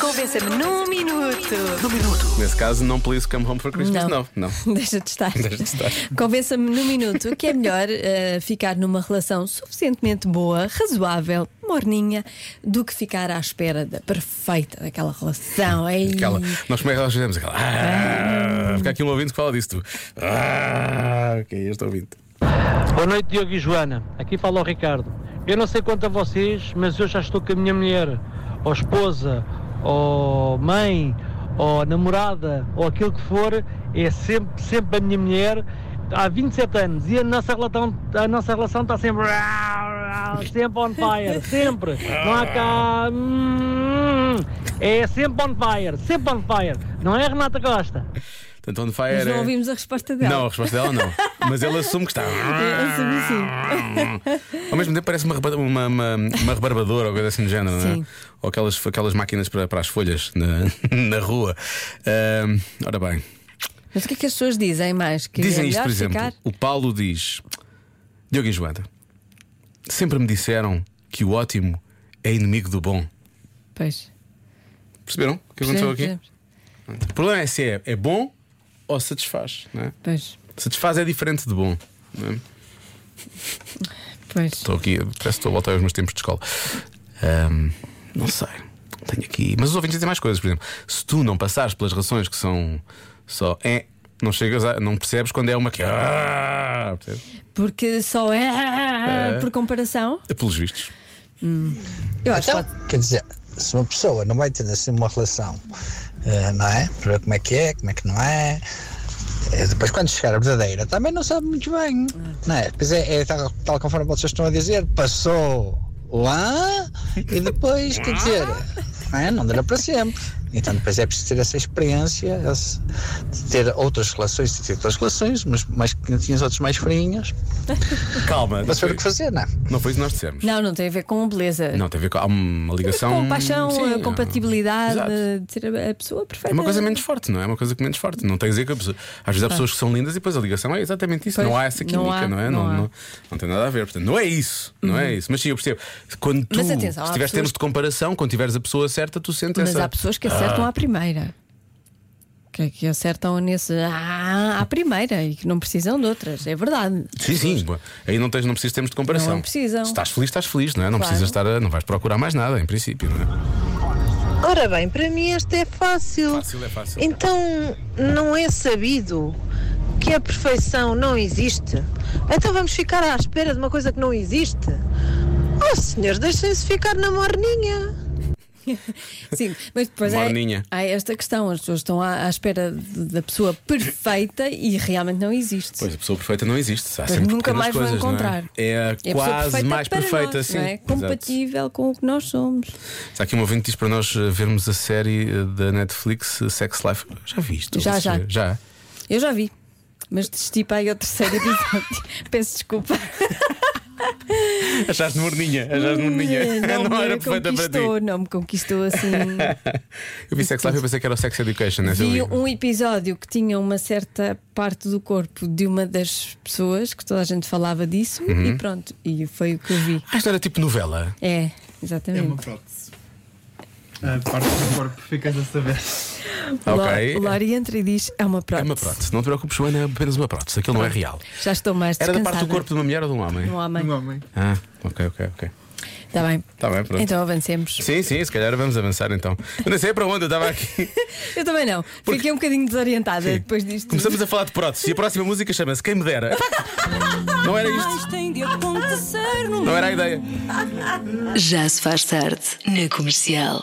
Convença-me num minuto. Nesse caso, não Please Come Home for Christmas, não. Não. não. Deixa de estar. Deixa de estar. Convença-me num minuto que é melhor eh, ficar numa relação suficientemente boa, razoável, morninha, do que ficar à espera da perfeita daquela relação. Ei. Aquela, nós como é que nós fizemos? Aquela. Ah, fica aqui um ouvinte que fala disso. Tu. Ah, ok, este ouvinte. Boa noite, Diogo e Joana. Aqui fala o Ricardo. Eu não sei quanto a vocês, mas eu já estou com a minha mulher, ou esposa, ou mãe, ou namorada, ou aquilo que for, é sempre, sempre a minha mulher há 27 anos e a nossa relação, a nossa relação está sempre. Sempre on fire, sempre. Não há cá. hum, É sempre on fire, sempre on fire. Não é, Renata Costa? Portanto, on fire. Mas não é- ouvimos a resposta dela. Não, a resposta dela não. Mas ele assume que está. Eu assumo sim. Ao mesmo tempo parece uma, uma, uma, uma rebarbadora ou coisa assim do género, não é? Sim. Ou aquelas, aquelas máquinas para, para as folhas na, na rua. Ahm, ora bem, Mas o que é que as pessoas dizem mais? Que dizem é isto, por exemplo. ficar? O Paulo diz: Diogo e Joana, sempre me disseram que o ótimo é inimigo do bom. Pois. Perceberam o que aconteceu aqui? O problema é se é, é bom ou satisfaz. Não é? Pois. Satisfaz é diferente de bom. não é? Pois. Estou aqui, parece que estou a voltar aos meus tempos de escola. Ahm, não sei. Tenho aqui. Mas os ouvintes dizem mais coisas, por exemplo. Se tu não passares pelas rações que são só é, não chegas a. não percebes quando é uma que. Ah? Porque só é, por comparação. É pelos vistos. Eu acho que Então, pode. quer dizer, se uma pessoa não vai ter assim uma relação, não é? Para ver como é que é, como é que não é. eh, Depois, quando chegar a verdadeira, também não sabe muito bem, não é? Depois é, é tal, tal conforme vocês estão a dizer, passou lá e depois, quer dizer, não, é? não dura para sempre. Então, depois é preciso ter essa experiência, esse- de ter outras relações, de ter outras relações, mas mais quentinhas, outras mais frinhas, Calma. Não saber foi, o que fazer, não é? não foi isso que nós dissemos. Não, não tem a ver com beleza. Não, tem a ver com há uma ligação. Com paixão, Sim, a compatibilidade Exato. de ser a- a pessoa perfeita. É uma coisa menos forte, não é? É uma coisa que menos forte. Não tem a dizer que a pessoa... Às vezes há pessoas que são lindas e depois a ligação é exatamente isso. Pois, não há essa não química, há, não, é? não Não. Uhum. não, não tem nada a ver. Portanto, não é isso. Não é isso. Mas sim, eu percebo. Quando tu Mas atenção, se tiveres pessoas- termos de comparação, quando tiveres a pessoa certa, tu sentes Mas essa. há pessoas que acertam à primeira. Que, que acertam nesse ah, à primeira e que não precisam de outras. É verdade. Sim, sim. Aí não, tens, não precisas de termos de comparação. Não precisam. Se estás feliz, estás feliz, não é? Não Claro. precisas estar a, Não vais procurar mais nada, em princípio, não é? Ora bem, para mim este é fácil. Fácil é fácil. Então não é sabido que a perfeição não existe? Então vamos ficar à espera de uma coisa que não existe? Oh senhores, deixem-se ficar na morninha. Sim, mas depois é, Morninha. há esta questão: as pessoas estão à, à espera de- da pessoa perfeita e realmente não existe. Pois a pessoa perfeita não existe. Há sempre nunca mais vão coisas, não encontrar. É, é É a pessoa quase perfeita mais perfeita, nós, sim. não é? Exato. Compatível com o que nós somos. Está aqui um ouvinte que diz para nós eh, vermos a série eh, da Netflix eh, Sex Life. Já viste? Já, já. Já. Eu já vi, mas desisti para aí ao terceiro episódio. Peço desculpa. Achaste morninha, achaste morninha. Não, Não, me era perfeita para ti. conquistou, não me conquistou assim. Eu vi Sex Life e pensei que era o Sex Education. né? Vi um episódio que tinha uma certa parte do corpo de uma das pessoas, que toda a gente falava disso, Uhum. e pronto, e foi o que eu vi. Ah, isto era tipo novela. É, É exatamente. uma prótese. A parte do corpo ficas a saber. Ok. O Lori entra e diz: é uma É prótese. uma prótese. Não te preocupes, Joana, é apenas uma prótese. Aquilo não é real. Já estou mais Era da descansada. parte do corpo de uma mulher ou de um homem? Um homem. Um homem. Ah, ok, ok, ok. Está bem. Está bem, pronto. Então avancemos. Sim, sim, se calhar vamos avançar então. Eu não sei para onde, eu estava aqui. Eu também não. Fiquei um bocadinho desorientada Sim. depois disto. Começamos a falar de prótese e a próxima música chama-se Quem Me Dera. Não era isto. Não era a ideia. Já se faz tarde na comercial.